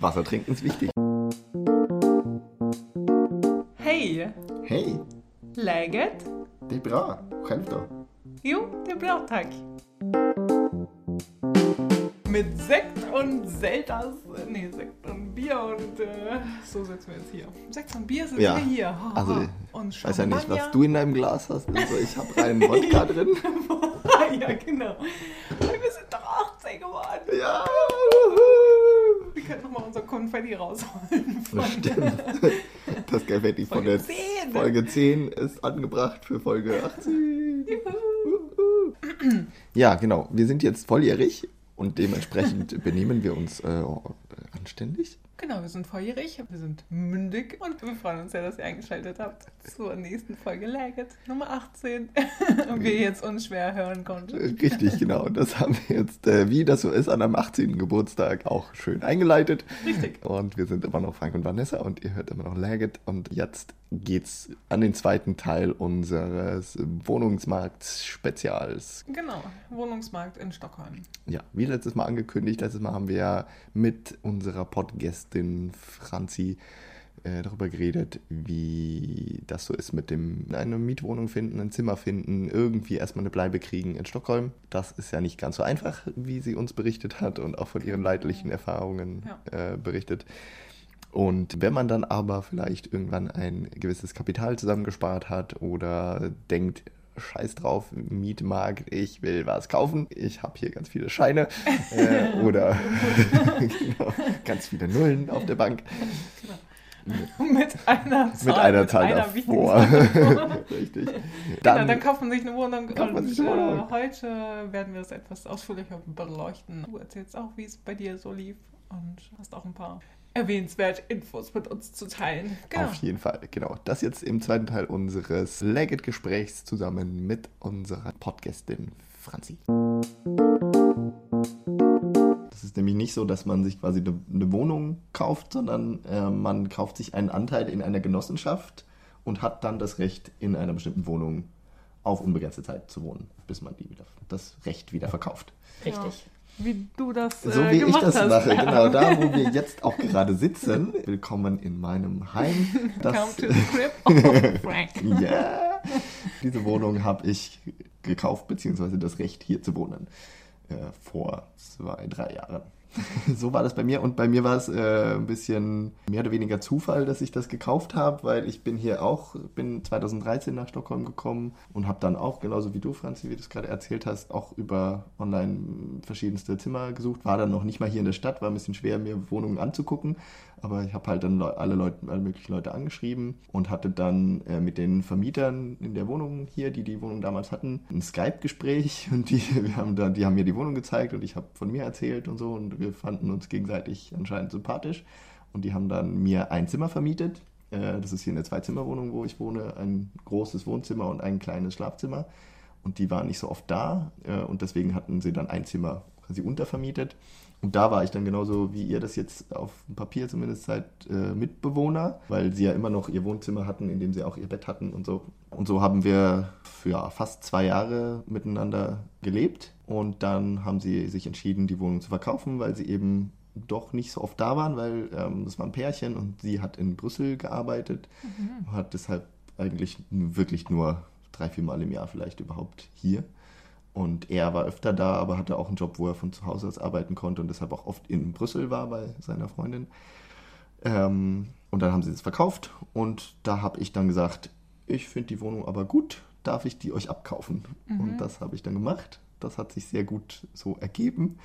Wasser trinken ist wichtig. Hej! Hej, Läget? det är bra. Själv då? Jo, det är bra tack. Mit Sekt und Selters. Nee, Sekt und Bier und äh, so sitzen wir jetzt hier. Sekt und Bier sind Ja, wir hier. also, und Ich weiß ja nicht, was du in deinem Glas hast. Also ich habe reinen Wodka drin. Ja, genau. Und wir sind doch 18 geworden. Ja. Wir können nochmal unser Konfetti rausholen. Von, Das stimmt. Das Konfetti von der 10. Folge 10 ist angebracht für Folge 18. Ja, genau. Wir sind jetzt volljährig und dementsprechend benehmen wir uns äh, anständig. Wir sind volljährig, wir sind mündig und wir freuen uns sehr, dass ihr eingeschaltet habt zur nächsten Folge Legit Nummer 18. und wir jetzt unschwer hören konnten. Richtig, genau. Das haben wir jetzt, äh, wie das so ist, an einem 18. Geburtstag auch schön eingeleitet. Richtig. Und wir sind immer noch Frank und Vanessa und ihr hört immer noch Laget. Und jetzt geht's an den zweiten Teil unseres Wohnungsmarkts-Spezials. Genau, Wohnungsmarkt in Stockholm. Ja, wie letztes Mal angekündigt, letztes Mal haben wir ja mit unserer Podgästin Franzi äh, darüber geredet, wie das so ist mit dem eine Mietwohnung finden, ein Zimmer finden, irgendwie erstmal eine Bleibe kriegen in Stockholm. Das ist ja nicht ganz so einfach, wie sie uns berichtet hat und auch von ihren leidlichen Erfahrungen äh, berichtet. Und wenn man dann aber vielleicht irgendwann ein gewisses Kapital zusammengespart hat oder denkt, scheiß drauf, Mietmarkt, ich will was kaufen, ich habe hier ganz viele Scheine äh, oder genau, ganz viele Nullen auf der Bank mit einer Zahl, mit einer Zahl einer wichtigen davor. Richtig. Genau, Dann, dann kauft man sich eine Wohnung und sich eine Wohnung. Äh, heute werden wir das etwas ausführlicher beleuchten. Du erzählst auch, wie es bei dir so lief und hast auch ein paar erwähnenswerte Infos mit uns zu teilen. Genau. Auf jeden Fall, genau. Das jetzt im zweiten Teil unseres Legit-Gesprächs zusammen mit unserer Podcastin Franzi. Das ist nämlich nicht so, dass man sich quasi eine, eine Wohnung kauft, sondern äh, man kauft sich einen Anteil in einer Genossenschaft und hat dann das Recht, in einer bestimmten Wohnung auf unbegrenzte Zeit zu wohnen, bis man die wieder, das Recht wieder verkauft. Richtig. Wie du das äh, So wie ich das hast. mache, genau da, wo wir jetzt auch gerade sitzen. Willkommen in meinem Heim. Come Das, to the crib of Frank. ja, diese Wohnung habe ich gekauft, beziehungsweise das Recht hier zu wohnen. Äh, vor zwei, drei Jahren. So war das bei mir. Und bei mir war es äh, ein bisschen mehr oder weniger Zufall, dass ich das gekauft habe, weil ich bin hier auch, bin 2013 nach Stockholm gekommen und habe dann auch, genauso wie du, Franzi, wie du es gerade erzählt hast, auch über online verschiedenste Zimmer gesucht. War dann noch nicht mal hier in der Stadt, war ein bisschen schwer, mir Wohnungen anzugucken, aber ich habe halt dann alle Leute, alle möglichen Leute angeschrieben und hatte dann äh, mit den Vermietern in der Wohnung hier, die die Wohnung damals hatten, ein Skype-Gespräch. Und die, wir haben dann, die haben mir die Wohnung gezeigt und ich habe von mir erzählt und so. Und wir fanden uns gegenseitig anscheinend sympathisch und die haben dann mir ein Zimmer vermietet. Äh, das ist hier eine Zwei-Zimmer-Wohnung, wo ich wohne, ein großes Wohnzimmer und ein kleines Schlafzimmer und die waren nicht so oft da äh, und deswegen hatten sie dann ein Zimmer quasi untervermietet. Und da war ich dann genauso wie ihr das jetzt auf dem Papier zumindest seid, äh, Mitbewohner, weil sie ja immer noch ihr Wohnzimmer hatten, in dem sie auch ihr Bett hatten und so. Und so haben wir für ja, fast zwei Jahre miteinander gelebt. Und dann haben sie sich entschieden, die Wohnung zu verkaufen, weil sie eben doch nicht so oft da waren, weil ähm, das war ein Pärchen und sie hat in Brüssel gearbeitet, hat deshalb eigentlich wirklich nur drei, vier Mal im Jahr vielleicht überhaupt hier. Und er war öfter da, aber hatte auch einen Job, wo er von zu Hause aus arbeiten konnte und deshalb auch oft in Brüssel war bei seiner Freundin. Ähm, und dann haben sie es verkauft und da habe ich dann gesagt, ich finde die Wohnung aber gut, darf ich die euch abkaufen? Und das habe ich dann gemacht. Das hat sich sehr gut so ergeben.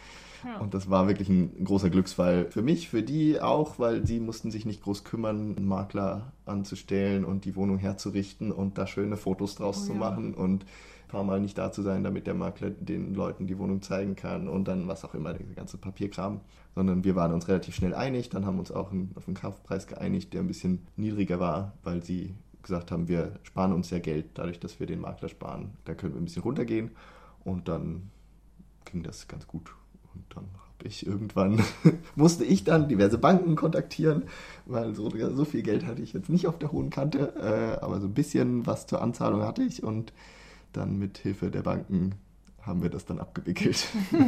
Ja. Und das war wirklich ein großer Glücksfall für mich, für die auch, weil sie mussten sich nicht groß kümmern, einen Makler anzustellen und die Wohnung herzurichten und da schöne Fotos draus Oh zu ja. machen und paar Mal nicht da zu sein, damit der Makler den Leuten die Wohnung zeigen kann und dann was auch immer, der ganze Papierkram. Sondern wir waren uns relativ schnell einig, dann haben uns auch auf einen Kaufpreis geeinigt, der ein bisschen niedriger war, weil sie gesagt haben, wir sparen uns ja Geld dadurch, dass wir den Makler sparen. Da können wir ein bisschen runtergehen und dann ging das ganz gut. Und dann habe ich irgendwann, musste ich dann diverse Banken kontaktieren, weil so, so viel Geld hatte ich jetzt nicht auf der hohen Kante, äh, aber so ein bisschen was zur Anzahlung hatte ich und dann mit Hilfe der Banken haben wir das dann abgewickelt.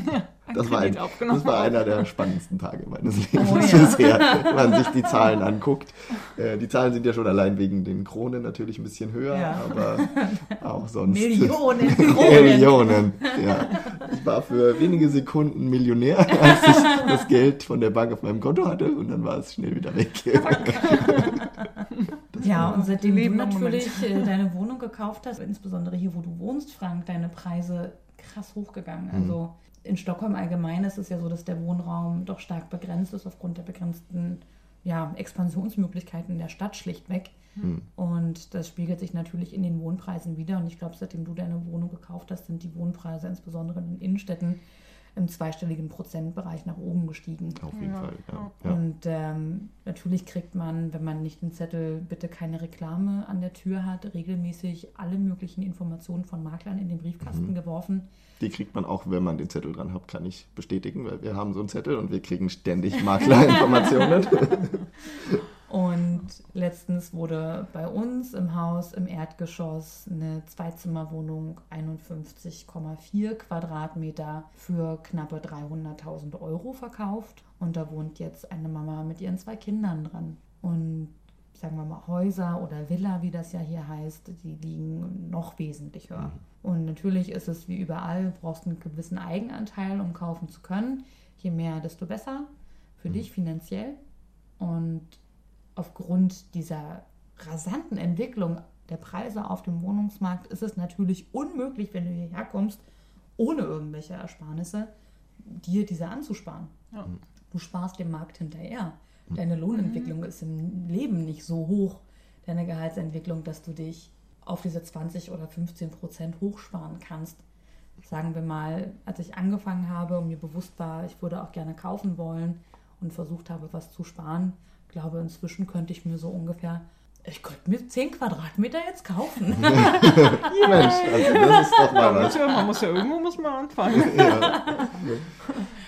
Das war, ein, das war einer der spannendsten Tage meines Lebens Oh ja. bisher, wenn man sich die Zahlen anguckt. Äh, die Zahlen sind ja schon allein wegen den Kronen natürlich ein bisschen höher, Ja. aber auch sonst. Millionen Kronen. Millionen. Ja. Ich war für wenige Sekunden Millionär, als ich das Geld von der Bank auf meinem Konto hatte und dann war es schnell wieder weg. Ja, und seitdem Leben du natürlich äh, deine Wohnung gekauft hast, insbesondere hier, wo du wohnst, Frank, deine Preise krass hochgegangen. Mhm. Also in Stockholm allgemein ist es ja so, dass der Wohnraum doch stark begrenzt ist aufgrund der begrenzten ja, Expansionsmöglichkeiten der Stadt schlichtweg. Hm. Und das spiegelt sich natürlich in den Wohnpreisen wieder. Und ich glaube, seitdem du deine Wohnung gekauft hast, sind die Wohnpreise insbesondere in den Innenstädten im zweistelligen Prozentbereich nach oben gestiegen. Auf jeden Ja. Fall, ja. Und ähm, natürlich kriegt man, wenn man nicht den Zettel bitte keine Reklame an der Tür hat, regelmäßig alle möglichen Informationen von Maklern in den Briefkasten Mhm. geworfen. Die kriegt man auch, wenn man den Zettel dran hat, kann ich bestätigen, weil wir haben so einen Zettel und wir kriegen ständig Maklerinformationen. Und letztens wurde bei uns im Haus im Erdgeschoss eine Zweizimmerwohnung 51,4 Quadratmeter für knappe 300.000 Euro verkauft. Und da wohnt jetzt eine Mama mit ihren zwei Kindern dran. Und sagen wir mal Häuser oder Villa, wie das ja hier heißt, die liegen noch wesentlich höher. Und natürlich ist es wie überall, du brauchst einen gewissen Eigenanteil, um kaufen zu können. Je mehr, desto besser für dich finanziell. Und aufgrund dieser rasanten Entwicklung der Preise auf dem Wohnungsmarkt ist es natürlich unmöglich, wenn du hierher kommst, ohne irgendwelche Ersparnisse, dir diese anzusparen. Ja. Du sparst dem Markt hinterher. Deine Lohnentwicklung ist im Leben nicht so hoch, deine Gehaltsentwicklung, dass du dich auf diese 20 oder 15 Prozent hochsparen kannst. Sagen wir mal, als ich angefangen habe und mir bewusst war, ich würde auch gerne kaufen wollen und versucht habe, was zu sparen, glaube inzwischen könnte ich mir so ungefähr, ich könnte mir 10 Quadratmeter jetzt kaufen. Mensch, also das ist doch mal was. Ja, man muss ja irgendwo muss man anfangen. Ja.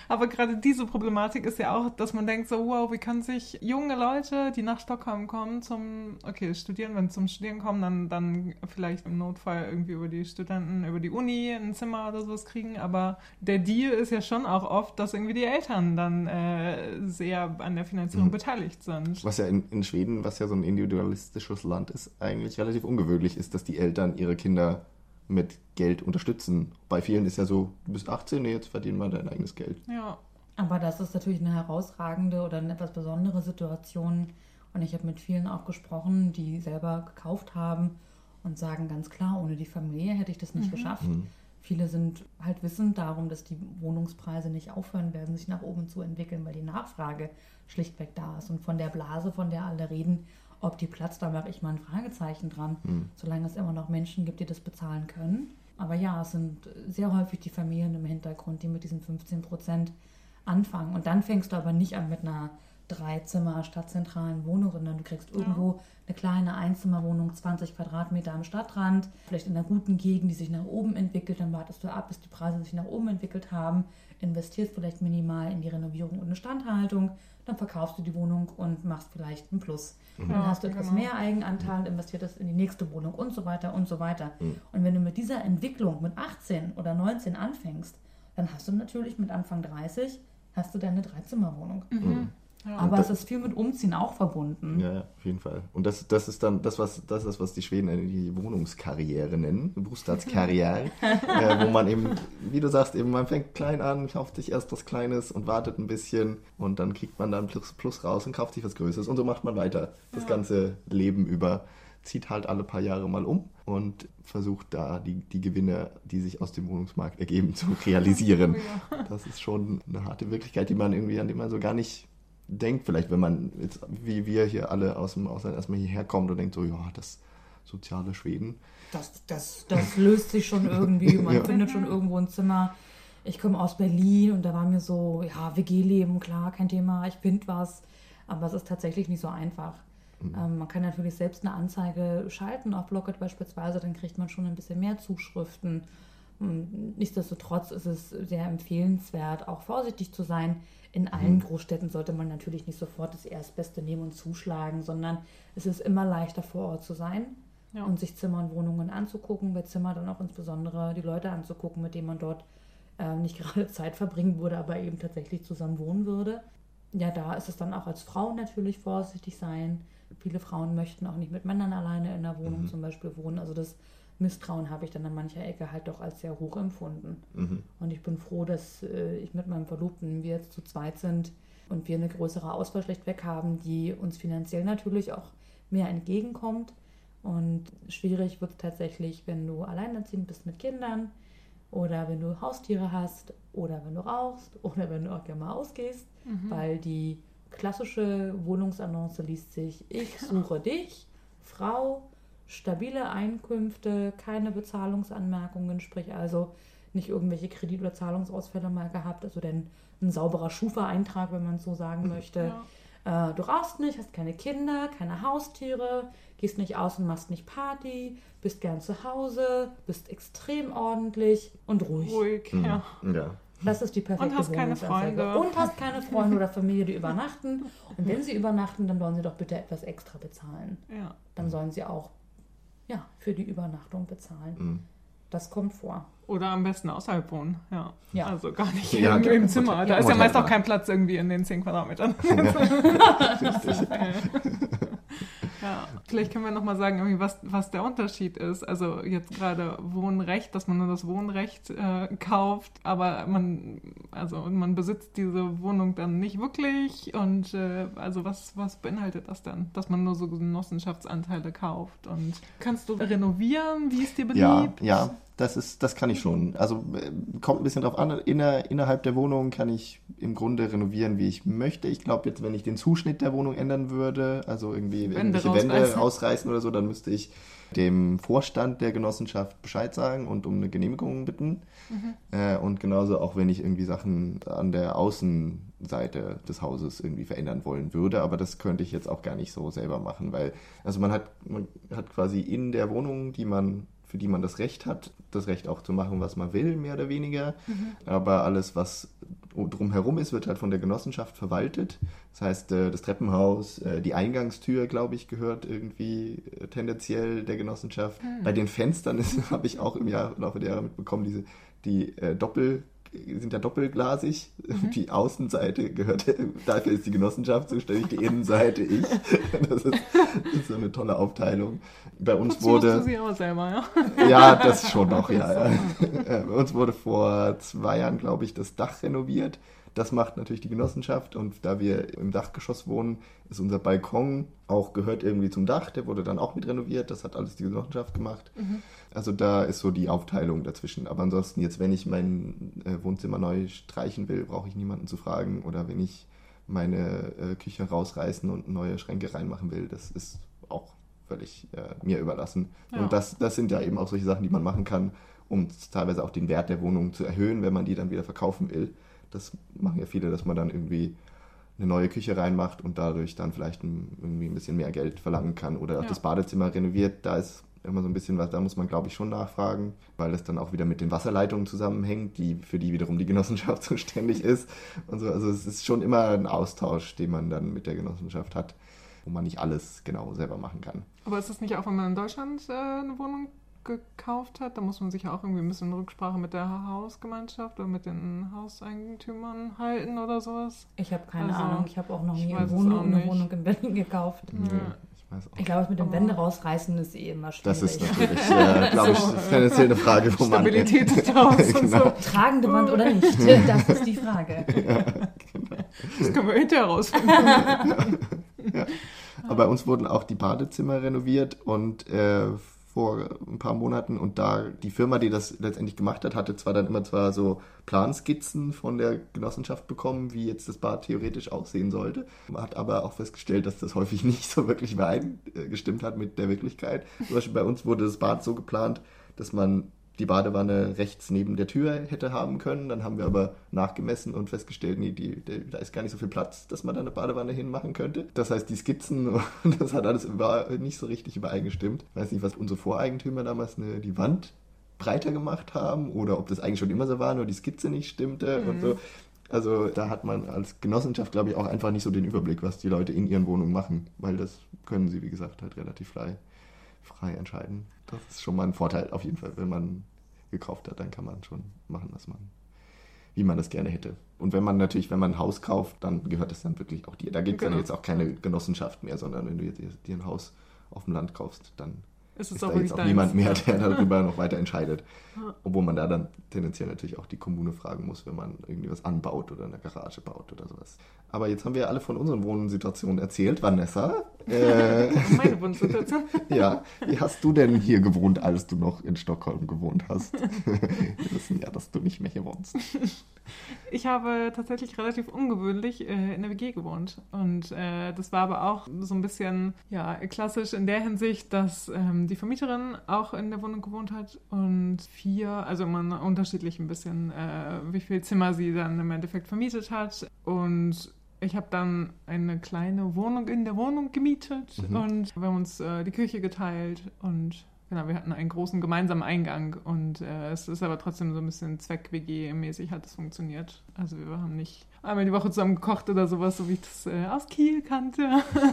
Aber gerade diese Problematik ist ja auch, dass man denkt so, wow, wie können sich junge Leute, die nach Stockholm kommen, zum, okay, studieren, wenn sie zum Studieren kommen, dann, dann vielleicht im Notfall irgendwie über die Studenten, über die Uni ein Zimmer oder sowas kriegen. Aber der Deal ist ja schon auch oft, dass irgendwie die Eltern dann äh, sehr an der Finanzierung Mhm. beteiligt sind. Was ja in, in Schweden, was ja so ein individualistisches Land ist, eigentlich relativ ungewöhnlich ist, dass die Eltern ihre Kinder mit Geld unterstützen. Bei vielen ist ja so, du bist 18, nee, jetzt verdienen wir dein eigenes Geld. Ja. Aber das ist natürlich eine herausragende oder eine etwas besondere Situation. Und ich habe mit vielen auch gesprochen, die selber gekauft haben und sagen ganz klar, ohne die Familie hätte ich das nicht geschafft. Mhm. Viele sind halt wissend darum, dass die Wohnungspreise nicht aufhören werden, sich nach oben zu entwickeln, weil die Nachfrage schlichtweg da ist. Und von der Blase, von der alle reden, ob die platzt, da mache ich mal ein Fragezeichen dran, Mhm. solange es immer noch Menschen gibt, die das bezahlen können. Aber ja, es sind sehr häufig die Familien im Hintergrund, die mit diesen 15 Prozent anfangen. Und dann fängst du aber nicht an mit einer Dreizimmer stadtzentralen Wohnung, sondern du kriegst Ja. irgendwo eine kleine Einzimmerwohnung, 20 Quadratmeter am Stadtrand, vielleicht in einer guten Gegend, die sich nach oben entwickelt. Dann wartest du ab, bis die Preise sich nach oben entwickelt haben, investierst vielleicht minimal in die Renovierung und Instandhaltung, dann verkaufst du die Wohnung und machst vielleicht einen Plus. Dann Ja, hast du etwas genau. mehr Eigenanteil, investierst in die nächste Wohnung und so weiter und so weiter. Und wenn du mit dieser Entwicklung mit 18 oder 19 anfängst, dann hast du natürlich mit Anfang 30 hast du deine Dreizimmerwohnung. Mhm. Ja. Aber das- es ist viel mit Umziehen auch verbunden. Ja, auf jeden Fall. Und das, das ist dann das, was, das ist, was die Schweden die Wohnungskarriere nennen, Bostadskarriere, äh, wo man eben, wie du sagst, eben man fängt klein an, kauft sich erst was Kleines und wartet ein bisschen und dann kriegt man dann Plus, Plus raus und kauft sich was Größeres und so macht man weiter. Das Ja. ganze Leben über zieht halt alle paar Jahre mal um und versucht da die, die Gewinne, die sich aus dem Wohnungsmarkt ergeben, zu realisieren. Das ist schon eine harte Wirklichkeit, die man irgendwie, an die man so gar nicht denkt. Vielleicht, wenn man jetzt, wie wir hier alle aus dem Ausland erstmal hierher kommt und denkt so, ja, das soziale Schweden. Das, das, das löst sich schon irgendwie. Man Ja. findet schon irgendwo ein Zimmer. Ich komme aus Berlin und da war mir so, ja, WG-Leben, klar, kein Thema, ich finde was. Aber es ist tatsächlich nicht so einfach. Ähm, man kann natürlich selbst eine Anzeige schalten auf Blocket beispielsweise, dann kriegt man schon ein bisschen mehr Zuschriften. Ähm, Nichtsdestotrotz ist es sehr empfehlenswert, auch vorsichtig zu sein. In allen Großstädten sollte man natürlich nicht sofort das Erstbeste nehmen und zuschlagen, sondern es ist immer leichter vor Ort zu sein. Ja. und sich Zimmer und Wohnungen anzugucken. Bei Zimmer dann auch insbesondere die Leute anzugucken, mit denen man dort ähm, nicht gerade Zeit verbringen würde, aber eben tatsächlich zusammen wohnen würde. Ja, da ist es dann auch als Frau natürlich vorsichtig sein. Viele Frauen möchten auch nicht mit Männern alleine in der Wohnung Mhm. zum Beispiel wohnen. Also das Misstrauen habe ich dann an mancher Ecke halt doch als sehr hoch empfunden. Mhm. Und ich bin froh, dass äh, ich mit meinem Verlobten, wir jetzt zu zweit sind und wir eine größere Auswahl schlechtweg haben, die uns finanziell natürlich auch mehr entgegenkommt. Und schwierig wird es tatsächlich, wenn du alleinerziehend bist mit Kindern oder wenn du Haustiere hast oder wenn du rauchst oder wenn du auch gerne mal ausgehst, Mhm. weil die klassische Wohnungsannonce liest sich, ich suche dich, Frau, stabile Einkünfte, keine Bezahlungsanmerkungen, sprich also nicht irgendwelche Kredit- oder Zahlungsausfälle mal gehabt, also denn ein sauberer Schufa-Eintrag, wenn man es so sagen möchte. Ja. Äh, du rauchst nicht, hast keine Kinder, keine Haustiere, gehst nicht aus und machst nicht Party, bist gern zu Hause, bist extrem ordentlich und ruhig. Ruhig, Mhm. ja. Ja. Das ist die perfekte Und hast keine. Freunde. Und hast keine Freunde oder Familie, die übernachten. Und wenn sie übernachten, dann sollen sie doch bitte etwas extra bezahlen. ja. Dann sollen sie auch ja, für die Übernachtung bezahlen. Mhm. Das kommt vor. Oder am besten außerhalb wohnen, ja. Ja. Also gar nicht Ja, im, im Zimmer. Da ist ja meist auch kein Platz irgendwie in den 10 Quadratmetern. Richtig. Ja, vielleicht können wir nochmal sagen, irgendwie, was, was der Unterschied ist. Also jetzt gerade Wohnrecht, dass man nur das Wohnrecht äh, kauft, aber man, also man besitzt diese Wohnung dann nicht wirklich. Und äh, also was, was beinhaltet das dann? Dass man nur so Genossenschaftsanteile kauft. Und kannst du renovieren, wie es dir beliebt? Ja, ja, das ist, das kann ich schon. Also äh, kommt ein bisschen drauf an. Inner, innerhalb der Wohnung kann ich im Grunde renovieren, wie ich möchte. Ich glaube jetzt, wenn ich den Zuschnitt der Wohnung ändern würde, also irgendwie Wände irgendwelche Wände rausreißen. rausreißen oder so, dann müsste ich dem Vorstand der Genossenschaft Bescheid sagen und um eine Genehmigung bitten. Äh, und genauso auch, wenn ich irgendwie Sachen an der Außenseite des Hauses irgendwie verändern wollen würde. Aber das könnte ich jetzt auch gar nicht so selber machen, weil also man hat, man hat quasi in der Wohnung, die man für die man das Recht hat, das Recht auch zu machen, was man will, mehr oder weniger. Aber alles, was drumherum ist, wird halt von der Genossenschaft verwaltet. Das heißt, äh, das Treppenhaus, äh, die Eingangstür, glaube ich, gehört irgendwie äh, tendenziell der Genossenschaft. Bei den Fenstern habe ich auch im Jahr, Laufe der Jahre mitbekommen, diese, die äh, Doppel sind ja doppelglasig. Die Außenseite gehört, dafür ist die Genossenschaft zuständig, die Innenseite ich. Das ist, das ist so eine tolle Aufteilung. Bei uns musst wurde. du sie auch selber, ja? Ja, das schon noch, ja. ja. Bei uns wurde vor zwei Jahren, glaube ich, das Dach renoviert. Das macht natürlich die Genossenschaft und da wir im Dachgeschoss wohnen, ist unser Balkon auch gehört irgendwie zum Dach. Der wurde dann auch mit renoviert. Das hat alles die Genossenschaft gemacht. Also da ist so die Aufteilung dazwischen. Aber ansonsten jetzt, wenn ich mein äh, Wohnzimmer neu streichen will, brauche ich niemanden zu fragen. Oder wenn ich meine äh, Küche rausreißen und neue Schränke reinmachen will, das ist auch völlig äh, mir überlassen. Ja. Und das, das sind ja eben auch solche Sachen, die man machen kann, um teilweise auch den Wert der Wohnung zu erhöhen, wenn man die dann wieder verkaufen will. Das machen ja viele, dass man dann irgendwie eine neue Küche reinmacht und dadurch dann vielleicht ein, irgendwie ein bisschen mehr Geld verlangen kann oder auch Ja. das Badezimmer renoviert. Da ist immer so ein bisschen was, da muss man glaube ich schon nachfragen, weil das dann auch wieder mit den Wasserleitungen zusammenhängt, die, für die wiederum die Genossenschaft zuständig ist. Und so. Also es ist schon immer ein Austausch, den man dann mit der Genossenschaft hat, wo man nicht alles genau selber machen kann. Aber ist das nicht auch, wenn man in Deutschland äh, eine Wohnung gekauft hat, da muss man sich ja auch irgendwie ein bisschen Rücksprache mit der Hausgemeinschaft oder mit den Hauseigentümern halten oder sowas? Ich habe keine Also, Ahnung. Ich habe auch noch nie eine Wohnung, eine. Wohnung in Berlin gekauft. Nö, ich glaube, mit dem Wände rausreißen ist eh immer schwierig. Das ist natürlich, äh, glaube ich, So, tendenziell eine Frage, wo man. Stabilität des Hauses und so. Genau. Tragende Wand oder nicht? Das ist die Frage. Das können wir hinterher rausfinden. Aber bei uns wurden auch die Badezimmer renoviert und äh, vor ein paar Monaten und da die Firma, die das letztendlich gemacht hat, hatte zwar dann immer zwar so Planskizzen von der Genossenschaft bekommen, wie jetzt das Bad theoretisch aussehen sollte, hat aber auch festgestellt, dass das häufig nicht so wirklich übereingestimmt hat mit der Wirklichkeit. Zum Beispiel bei uns wurde das Bad so geplant, dass man die Badewanne rechts neben der Tür hätte haben können. Dann haben wir aber nachgemessen und festgestellt, nee, die, die, da ist gar nicht so viel Platz, dass man da eine Badewanne hinmachen könnte. Das heißt, die Skizzen, das hat alles über, nicht so richtig übereingestimmt. Ich weiß nicht, was unsere Voreigentümer damals eine, die Wand breiter gemacht haben oder ob das eigentlich schon immer so war, nur die Skizze nicht stimmte und so. Also da hat man als Genossenschaft, glaube ich, auch einfach nicht so den Überblick, was die Leute in ihren Wohnungen machen, weil das können sie, wie gesagt, halt relativ frei, frei entscheiden. Das ist schon mal ein Vorteil auf jeden Fall, wenn man gekauft hat, dann kann man schon machen, was man, wie man das gerne hätte. Und wenn man natürlich, wenn man ein Haus kauft, dann gehört es dann wirklich auch dir. Da gibt es Genau. dann jetzt auch keine Genossenschaft mehr, sondern wenn du jetzt dir ein Haus auf dem Land kaufst, dann Es ist ist da auch jetzt auch deins. niemand mehr, der darüber noch weiter entscheidet. Obwohl man da dann tendenziell natürlich auch die Kommune fragen muss, wenn man irgendwie was anbaut oder eine Garage baut oder sowas. Aber jetzt haben wir alle von unseren Wohnsituationen erzählt. Vanessa, äh, Meine Wunschsituation. ja, wie hast du denn hier gewohnt, als du noch in Stockholm gewohnt hast? wir wissen ja, dass du nicht mehr hier wohnst. Ich habe tatsächlich relativ ungewöhnlich äh, in der WG gewohnt. Und äh, das war aber auch so ein bisschen ja, klassisch in der Hinsicht, dass ähm, die Vermieterin auch in der Wohnung gewohnt hat und vier, also immer unterschiedlich ein bisschen, äh, wie viel Zimmer sie dann im Endeffekt vermietet hat. Und ich habe dann eine kleine Wohnung in der Wohnung gemietet Mhm. und wir haben uns äh, die Küche geteilt und Genau, wir hatten einen großen gemeinsamen Eingang und äh, es ist aber trotzdem so ein bisschen Zweck-WG-mäßig hat es funktioniert. Also wir haben nicht einmal die Woche zusammen gekocht oder sowas, so wie ich das äh, aus Kiel kannte.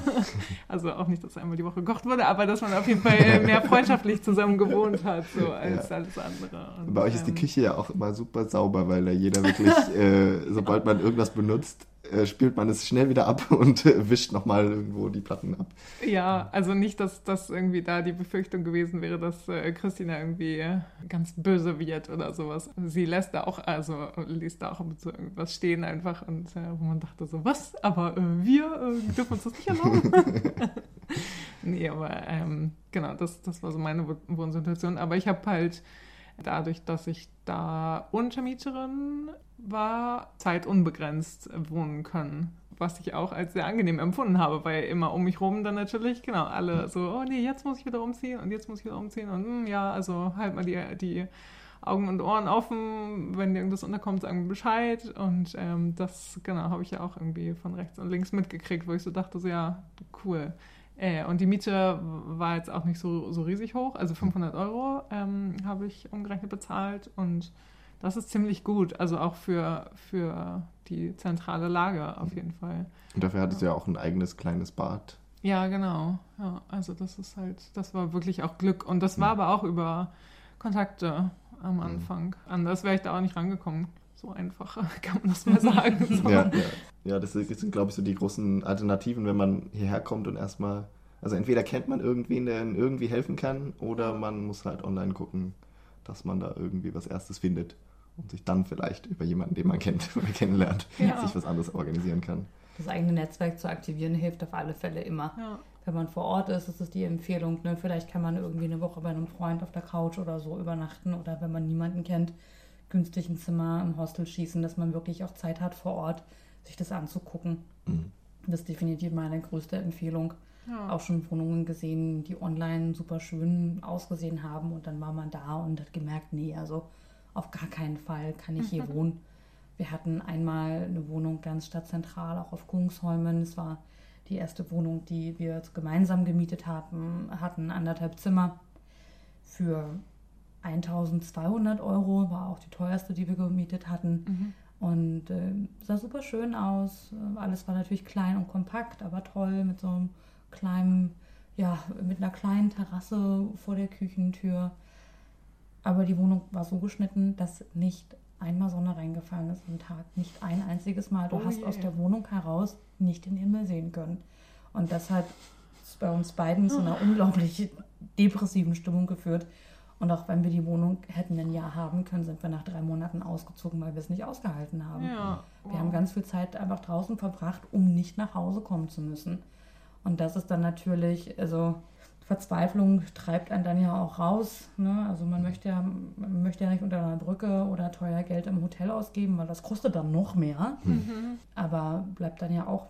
also auch nicht, dass einmal die Woche gekocht wurde, aber dass man auf jeden Fall mehr freundschaftlich zusammen gewohnt hat, so als Ja. alles andere. Und, Bei euch ist die ähm, Küche ja auch immer super sauber, weil da jeder wirklich, äh, sobald man irgendwas benutzt, äh, spült man es schnell wieder ab und äh, wischt nochmal irgendwo die Platten ab. Ja, also nicht, dass das irgendwie da die Befürchtung gewesen wäre, dass äh, Christina irgendwie äh, ganz böse wird oder sowas. Sie lässt da auch, also liest da auch zu irgendwas stehen einfach und äh, wo man dachte so, was? Aber wir dürfen uns das nicht erlauben. nee, aber ähm, genau, das, das war so meine Wohn- Wohnsituation. Aber ich habe halt dadurch, dass ich da Untermieterin war, Zeit unbegrenzt wohnen können. Was ich auch als sehr angenehm empfunden habe, weil immer um mich rum dann natürlich, genau, alle so, oh nee, jetzt muss ich wieder umziehen und jetzt muss ich wieder umziehen und hm, ja, also halt mal die, die Augen und Ohren offen, wenn dir irgendwas unterkommt, sagen wir Bescheid und ähm, das, genau, habe ich ja auch irgendwie von rechts und links mitgekriegt, wo ich so dachte, so ja, cool. Äh, und die Miete war jetzt auch nicht so, so riesig hoch, also 500 Euro ähm, habe ich umgerechnet bezahlt und das ist ziemlich gut, also auch für, für die zentrale Lage auf jeden Fall. Und dafür hattest du ja auch ein eigenes kleines Bad. Ja, genau. Ja, also das ist halt, das war wirklich auch Glück. Und das war Mhm. aber auch über Kontakte am Mhm. Anfang. Anders wäre ich da auch nicht rangekommen. So einfach kann man das mal sagen. So. Ja, ja. ja das sind, glaube ich, so die großen Alternativen, wenn man hierher kommt und erstmal, also entweder kennt man irgendwen, der irgendwie helfen kann, oder man muss halt online gucken, dass man da irgendwie was Erstes findet und sich dann vielleicht über jemanden, den man kennt oder kennenlernt, Ja. sich was anderes organisieren kann. Das eigene Netzwerk zu aktivieren hilft auf alle Fälle immer. Ja. Wenn man vor Ort ist, ist es die Empfehlung. Ne? Vielleicht kann man irgendwie eine Woche bei einem Freund auf der Couch oder so übernachten oder wenn man niemanden kennt, günstig ein Zimmer im Hostel schießen, dass man wirklich auch Zeit hat vor Ort, sich das anzugucken. Mhm. Das ist definitiv meine größte Empfehlung. Ja. Auch schon Wohnungen gesehen, die online super schön ausgesehen haben und dann war man da und hat gemerkt, nee, also auf gar keinen Fall kann ich hier wohnen. Wir hatten einmal eine Wohnung ganz stadtzentral, auch auf Kungsholmen. Es war die erste Wohnung, die wir gemeinsam gemietet haben, hatten anderthalb Zimmer für 1200 Euro, war auch die teuerste, die wir gemietet hatten. Mhm. Und äh, sah super schön aus. Äh, Alles war natürlich klein und kompakt, aber toll mit so einem kleinen, ja, mit einer kleinen Terrasse vor der Küchentür. Aber die Wohnung war so geschnitten, dass nicht einmal Sonne reingefallen ist am Tag. Nicht ein einziges Mal. Du Oh hast je. aus der Wohnung heraus nicht den Himmel sehen können. Und das hat bei uns beiden zu einer unglaublich depressiven Stimmung geführt. Und auch wenn wir die Wohnung hätten ein Jahr haben können, sind wir nach drei Monaten ausgezogen, weil wir es nicht ausgehalten haben. Ja. Wir haben ganz viel Zeit einfach draußen verbracht, um nicht nach Hause kommen zu müssen. Und das ist dann natürlich, also Verzweiflung treibt einen dann ja auch raus. Ne? Also man möchte, ja, man möchte ja nicht unter einer Brücke oder teuer Geld im Hotel ausgeben, weil das kostet dann noch mehr. Mhm. Aber bleibt dann ja auch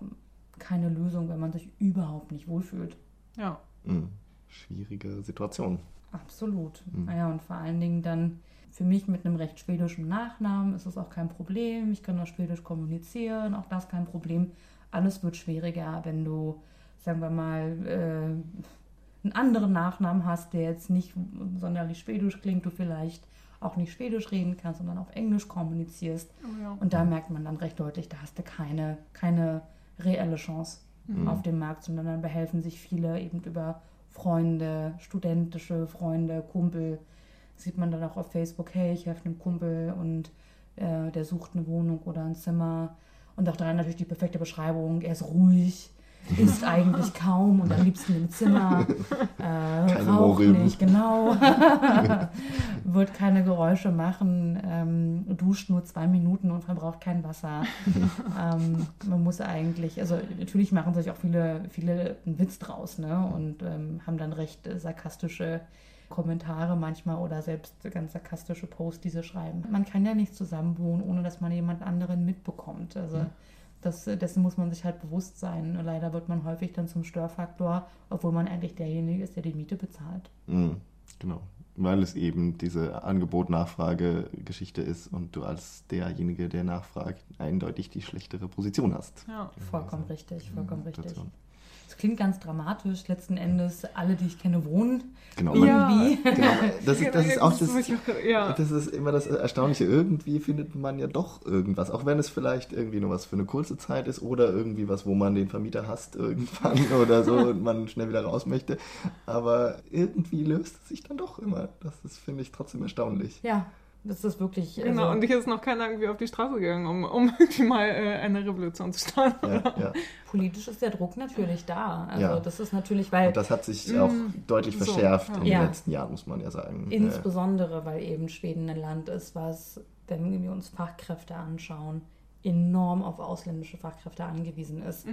keine Lösung, wenn man sich überhaupt nicht wohlfühlt. Ja. Mhm. Schwierige Situation. Absolut. Mhm. Naja, und vor allen Dingen dann für mich mit einem recht schwedischen Nachnamen ist es auch kein Problem. Ich kann auch Schwedisch kommunizieren, auch das kein Problem. Alles wird schwieriger, wenn du, sagen wir mal, äh, einen anderen Nachnamen hast, der jetzt nicht sonderlich schwedisch klingt, du vielleicht auch nicht Schwedisch reden kannst, sondern auf Englisch kommunizierst. Oh, ja. Und da merkt man dann recht deutlich, da hast du keine, keine reelle Chance Mhm. auf dem Markt, sondern dann behelfen sich viele eben über Freunde, studentische Freunde, Kumpel. Sieht man dann auch auf Facebook, hey, ich helfe einem Kumpel und äh, der sucht eine Wohnung oder ein Zimmer. Und auch dann natürlich die perfekte Beschreibung, er ist ruhig, isst eigentlich kaum und am liebsten im Zimmer, äh, Keine raucht nicht, genau, wird keine Geräusche machen, ähm, duscht nur zwei Minuten und verbraucht kein Wasser. ähm, man muss eigentlich, also natürlich machen sich auch viele, viele einen Witz draus ne? und ähm, haben dann recht sarkastische Kommentare manchmal oder selbst ganz sarkastische Posts, die sie schreiben. Man kann ja nicht zusammenwohnen, ohne dass man jemand anderen mitbekommt. Also das, dessen muss man sich halt bewusst sein. Leider wird man häufig dann zum Störfaktor, obwohl man eigentlich derjenige ist, der die Miete bezahlt. Mhm, genau. Weil es eben diese Angebot-Nachfrage-Geschichte ist und du als derjenige, der nachfragt, eindeutig die schlechtere Position hast. Ja. Vollkommen richtig, vollkommen richtig. Klingt ganz dramatisch. Letzten Endes, alle, die ich kenne, wohnen Genau, man, irgendwie. genau. Das, ist, das ist auch das, das ist immer das Erstaunliche. Irgendwie findet man ja doch irgendwas, auch wenn es vielleicht irgendwie nur was für eine kurze Zeit ist oder irgendwie was, wo man den Vermieter hasst irgendwann oder so und man schnell wieder raus möchte. Aber irgendwie löst es sich dann doch immer. Das ist, finde ich, trotzdem erstaunlich. Ja, das ist wirklich. Genau, also, und hier ist noch keiner irgendwie auf die Straße gegangen, um, um irgendwie mal äh, eine Revolution zu starten. Ja, ja. politisch ist der Druck natürlich da. Also Ja. das ist natürlich, weil Und das hat sich Mm, auch deutlich so, verschärft ja. in den Ja. letzten Jahren, muss man ja sagen. Äh, insbesondere, weil eben Schweden ein Land ist, was, wenn wir uns Fachkräfte anschauen, enorm auf ausländische Fachkräfte angewiesen ist.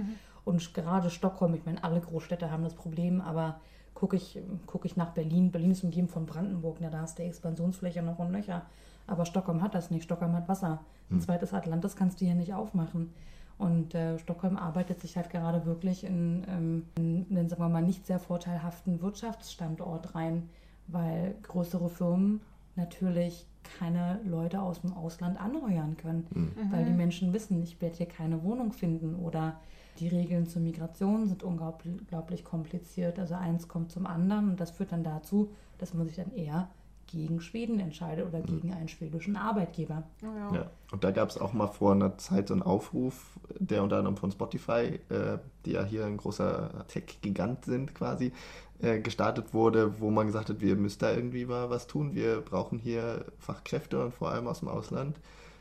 Und gerade Stockholm, ich meine, alle Großstädte haben das Problem, aber gucke ich, guck ich nach Berlin, Berlin ist umgeben von Brandenburg, na, da hast du Expansionsfläche noch und nöcher. Aber Stockholm hat das nicht, Stockholm hat Wasser. Ein zweites Atlantis kannst du hier nicht aufmachen. Und äh, Stockholm arbeitet sich halt gerade wirklich in, ähm, in einen, sagen wir mal, nicht sehr vorteilhaften Wirtschaftsstandort rein, weil größere Firmen natürlich keine Leute aus dem Ausland anheuern können, weil die Menschen wissen, ich werde hier keine Wohnung finden oder die Regeln zur Migration sind unglaublich kompliziert. Also eins kommt zum anderen und das führt dann dazu, dass man sich dann eher gegen Schweden entscheidet oder gegen einen schwedischen Arbeitgeber. Oh, ja. Ja. Und da gab es auch mal vor einer Zeit so einen Aufruf, der unter anderem von Spotify, äh, die ja hier ein großer Tech-Gigant sind quasi, äh, gestartet wurde, wo man gesagt hat, wir müssen da irgendwie mal was tun. Wir brauchen hier Fachkräfte und vor allem aus dem Ausland.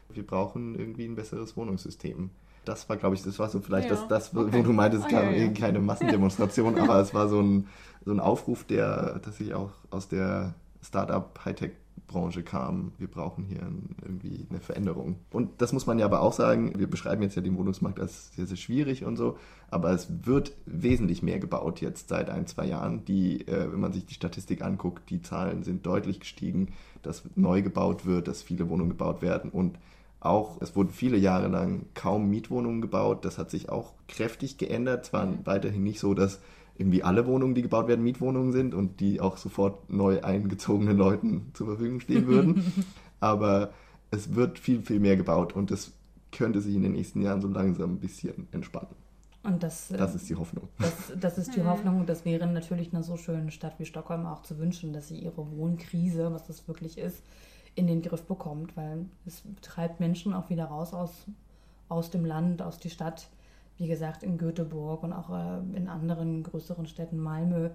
Wir brauchen irgendwie ein besseres Wohnungssystem. Das war, glaube ich, das war so vielleicht Ja, das, das wo okay. du meintest, klar, ja, ja. keine Massendemonstration, aber es war so ein, so ein Aufruf, der tatsächlich auch aus der Startup-Hightech-Branche kam. Wir brauchen hier ein, irgendwie eine Veränderung. Und das muss man ja aber auch sagen, wir beschreiben jetzt ja den Wohnungsmarkt als sehr, sehr schwierig und so, aber es wird wesentlich mehr gebaut jetzt seit ein, zwei Jahren. Die, äh, wenn man sich die Statistik anguckt, die Zahlen sind deutlich gestiegen, dass neu gebaut wird, dass viele Wohnungen gebaut werden und auch, es wurden viele Jahre lang kaum Mietwohnungen gebaut. Das hat sich auch kräftig geändert. Zwar weiterhin nicht so, dass irgendwie alle Wohnungen, die gebaut werden, Mietwohnungen sind und die auch sofort neu eingezogenen Leuten zur Verfügung stehen würden. Aber es wird viel, viel mehr gebaut und es könnte sich in den nächsten Jahren so langsam ein bisschen entspannen. Und das, äh, Das ist die Hoffnung. Das, das ist die Hoffnung und das wäre natürlich einer so schönen Stadt wie Stockholm auch zu wünschen, dass sie ihre Wohnkrise, was das wirklich ist, in den Griff bekommt, weil es treibt Menschen auch wieder raus aus, aus dem Land, aus die Stadt. Wie gesagt, in Göteborg und auch äh, in anderen größeren Städten, Malmö,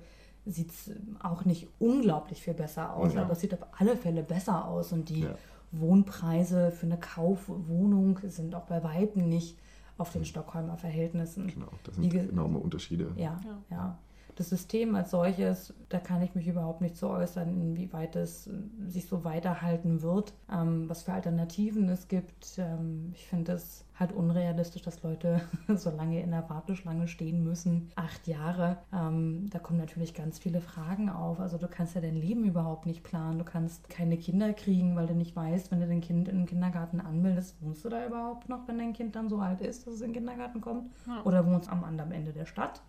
sieht es auch nicht unglaublich viel besser aus, Ja. aber es sieht auf alle Fälle besser aus und die Ja. Wohnpreise für eine Kaufwohnung sind auch bei Weitem nicht auf den Stockholmer Verhältnissen. Genau, das sind enorme Unterschiede. Ja, Ja. ja. Das System als solches, da kann ich mich überhaupt nicht zu äußern, inwieweit es äh, sich so weiterhalten wird, ähm, was für Alternativen es gibt. Ähm, ich finde es halt unrealistisch, dass Leute so lange in der Warteschlange stehen müssen. Acht Jahre. Ähm, da kommen natürlich ganz viele Fragen auf. Also du kannst ja dein Leben überhaupt nicht planen. Du kannst keine Kinder kriegen, weil du nicht weißt, wenn du dein Kind in den Kindergarten anmeldest, wohnst du da überhaupt noch, wenn dein Kind dann so alt ist, dass es in den Kindergarten kommt? Ja. Oder wohnst am anderen Ende der Stadt?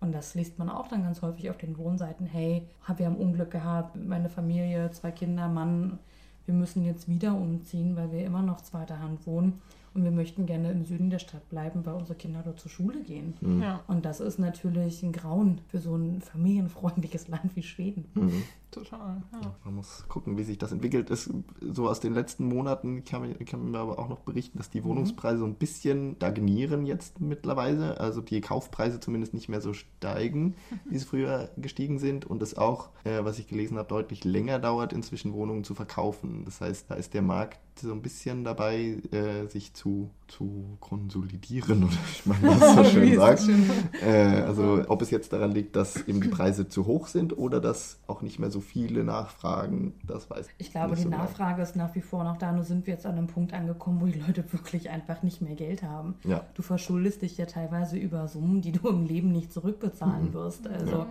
Und das liest man auch dann ganz häufig auf den Wohnseiten. Hey, wir haben Unglück gehabt, meine Familie, zwei Kinder, Mann, wir müssen jetzt wieder umziehen, weil wir immer noch zweiter Hand wohnen. Und wir möchten gerne im Süden der Stadt bleiben, weil unsere Kinder dort zur Schule gehen. Mhm. Ja, Und das ist natürlich ein Grauen für so ein familienfreundliches Land wie Schweden. Mhm. Total. Ja. Man muss gucken, wie sich das entwickelt. Es, so aus den letzten Monaten kann man, kann man aber auch noch berichten, dass die Wohnungspreise so ein bisschen stagnieren jetzt mittlerweile. Also die Kaufpreise zumindest nicht mehr so steigen, wie sie früher gestiegen sind. Und es auch, äh, was ich gelesen habe, deutlich länger dauert, inzwischen Wohnungen zu verkaufen. Das heißt, da ist der Markt so ein bisschen dabei, äh, sich zu, zu konsolidieren, oder wie man das so schön ist sagt. das schön? Äh, also ob es jetzt daran liegt, dass eben die Preise zu hoch sind oder dass auch nicht mehr so viele nachfragen, das weiß Ich glaube, nicht die so genau. Nachfrage ist nach wie vor noch da, nur sind wir jetzt an einem Punkt angekommen, wo die Leute wirklich einfach nicht mehr Geld haben. Ja. Du verschuldest dich ja teilweise über Summen, die du im Leben nicht zurückbezahlen Mhm. wirst. Also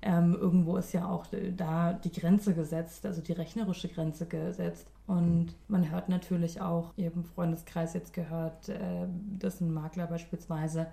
ähm, irgendwo ist ja auch äh, da die Grenze gesetzt, also die rechnerische Grenze gesetzt. Und man hört natürlich auch, ihr habt im Freundeskreis jetzt gehört, äh, dass ein Makler beispielsweise,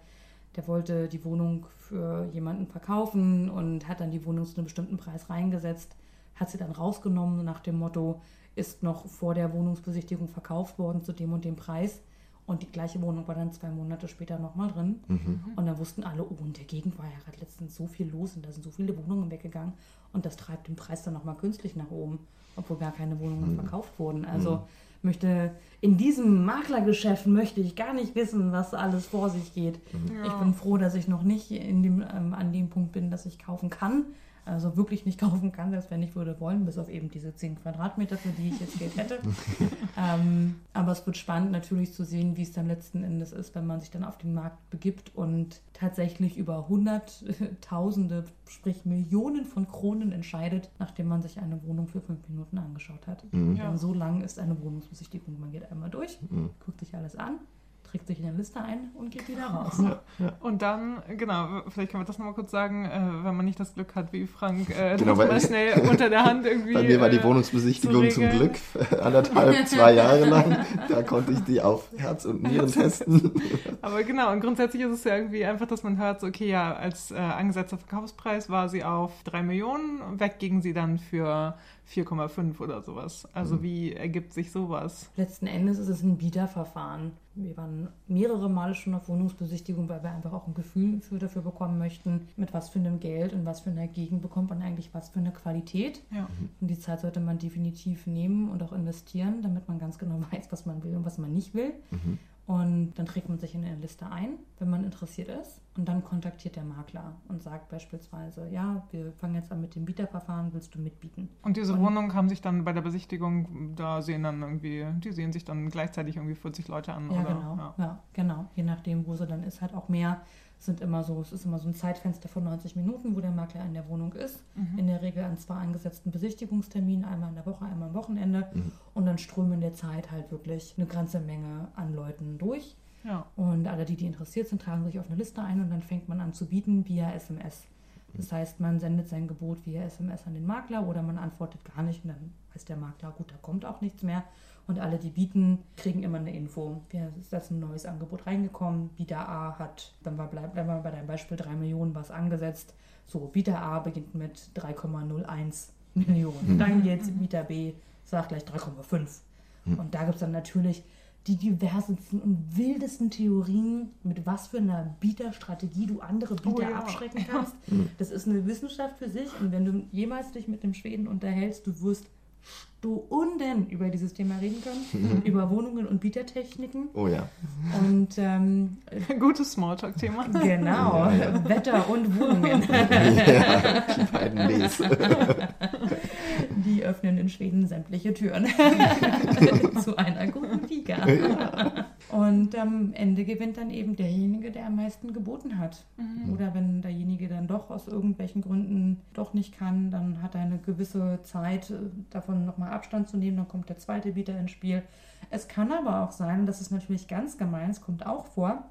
der wollte die Wohnung für jemanden verkaufen und hat dann die Wohnung zu einem bestimmten Preis reingesetzt, hat sie dann rausgenommen nach dem Motto, ist noch vor der Wohnungsbesichtigung verkauft worden zu dem und dem Preis. Und die gleiche Wohnung war dann zwei Monate später nochmal drin. Mhm. Und dann wussten alle, oh, in der Gegend war ja gerade letztens so viel los und da sind so viele Wohnungen weggegangen. Und das treibt den Preis dann nochmal künstlich nach oben, obwohl gar keine Wohnungen verkauft wurden. Also möchte in diesem Maklergeschäft möchte ich gar nicht wissen, was alles vor sich geht. Ich Ja. bin froh, dass ich noch nicht in dem, ähm, an dem Punkt bin, dass ich kaufen kann. Also wirklich nicht kaufen kann, selbst wenn ich würde wollen, bis auf eben diese 10 Quadratmeter, für die ich jetzt Geld hätte. ähm, aber es wird spannend natürlich zu sehen, wie es dann letzten Endes ist, wenn man sich dann auf den Markt begibt und tatsächlich über Hunderttausende, sprich Millionen von Kronen entscheidet, nachdem man sich eine Wohnung für fünf Minuten angeschaut hat. Mhm. Ja. Denn so lang ist eine Wohnungsbesichtigung. Man geht einmal durch, Mhm. guckt sich alles an, trägt sich in eine Liste ein und geht wieder raus. Ja, ja. Und dann, genau, vielleicht können wir das nochmal kurz sagen, äh, wenn man nicht das Glück hat wie Frank, äh, Genau, mal schnell unter der Hand irgendwie. Bei mir war die äh, Wohnungsbesichtigung zu zum. Glück anderthalb, zwei Jahre lang. Da konnte ich die auf Herz und Nieren testen. Aber genau, und grundsätzlich ist es ja irgendwie einfach, dass man hört, so, okay, ja, als äh, angesetzter Verkaufspreis war sie auf 3 Millionen, weg ging sie dann für 4,5 oder sowas. Mhm. Also wie ergibt sich sowas? Letzten Endes ist es ein Bieterverfahren. Wir waren mehrere Male schon auf Wohnungsbesichtigung, weil wir einfach auch ein Gefühl für, dafür bekommen möchten, mit was für einem Geld und was für einer Gegend bekommt man eigentlich was für eine Qualität. Ja. Und die Zeit sollte man definitiv nehmen und auch investieren, damit man ganz genau weiß, was man will und was man nicht will. Mhm. Und dann trägt man sich in eine Liste ein, wenn man interessiert ist. Und dann kontaktiert der Makler und sagt beispielsweise, ja, wir fangen jetzt an mit dem Bieterverfahren, willst du mitbieten? Und diese Und- Wohnungen haben sich dann bei der Besichtigung, da sehen dann irgendwie, die sehen sich dann gleichzeitig irgendwie 40 Leute an. Ja, oder? genau. Ja. Ja. genau. Je nachdem, wo sie dann ist, halt auch mehr. Es sind immer so, es ist immer so ein Zeitfenster von 90 Minuten, wo der Makler in der Wohnung ist. Mhm. In der Regel an zwei angesetzten Besichtigungsterminen, einmal in der Woche, einmal am Wochenende. Mhm. Und dann strömen in der Zeit halt wirklich eine ganze Menge an Leuten durch. Ja. Und alle, die, die interessiert sind, tragen sich auf eine Liste ein und dann fängt man an zu bieten via SMS. Das heißt, man sendet sein Gebot via SMS an den Makler oder man antwortet gar nicht und dann weiß der Makler, gut, da kommt auch nichts mehr. Und alle, die bieten, kriegen immer eine Info. Ja, ist jetzt ein neues Angebot reingekommen. Bieter A hat, dann war, bleib- bleiben wir bei deinem Beispiel, 3 Millionen was angesetzt. So, Bieter A beginnt mit 3,01 Millionen. Dann geht Bieter B, sagt gleich 3,5. Und da gibt es dann natürlich die diversesten und wildesten Theorien, mit was für einer Bieterstrategie du andere Bieter Oh ja. abschrecken kannst. Das ist eine Wissenschaft für sich. Und wenn du jemals dich mit dem Schweden unterhältst, du wirst stunden über dieses Thema reden können, über Wohnungen und Bietertechniken. Oh ja. Und ähm, Gutes Smalltalk-Thema. genau, Ja, ja. Wetter und Wohnungen. ja. Die beiden Ws. Öffnen in Schweden sämtliche Türen zu einer guten Liga. Und am Ende gewinnt dann eben derjenige, der am meisten geboten hat. Oder wenn derjenige dann doch aus irgendwelchen Gründen doch nicht kann, dann hat er eine gewisse Zeit, äh, davon nochmal Abstand zu nehmen, dann kommt der zweite Bieter ins Spiel. Es kann aber auch sein, und das ist natürlich ganz gemein, es kommt auch vor,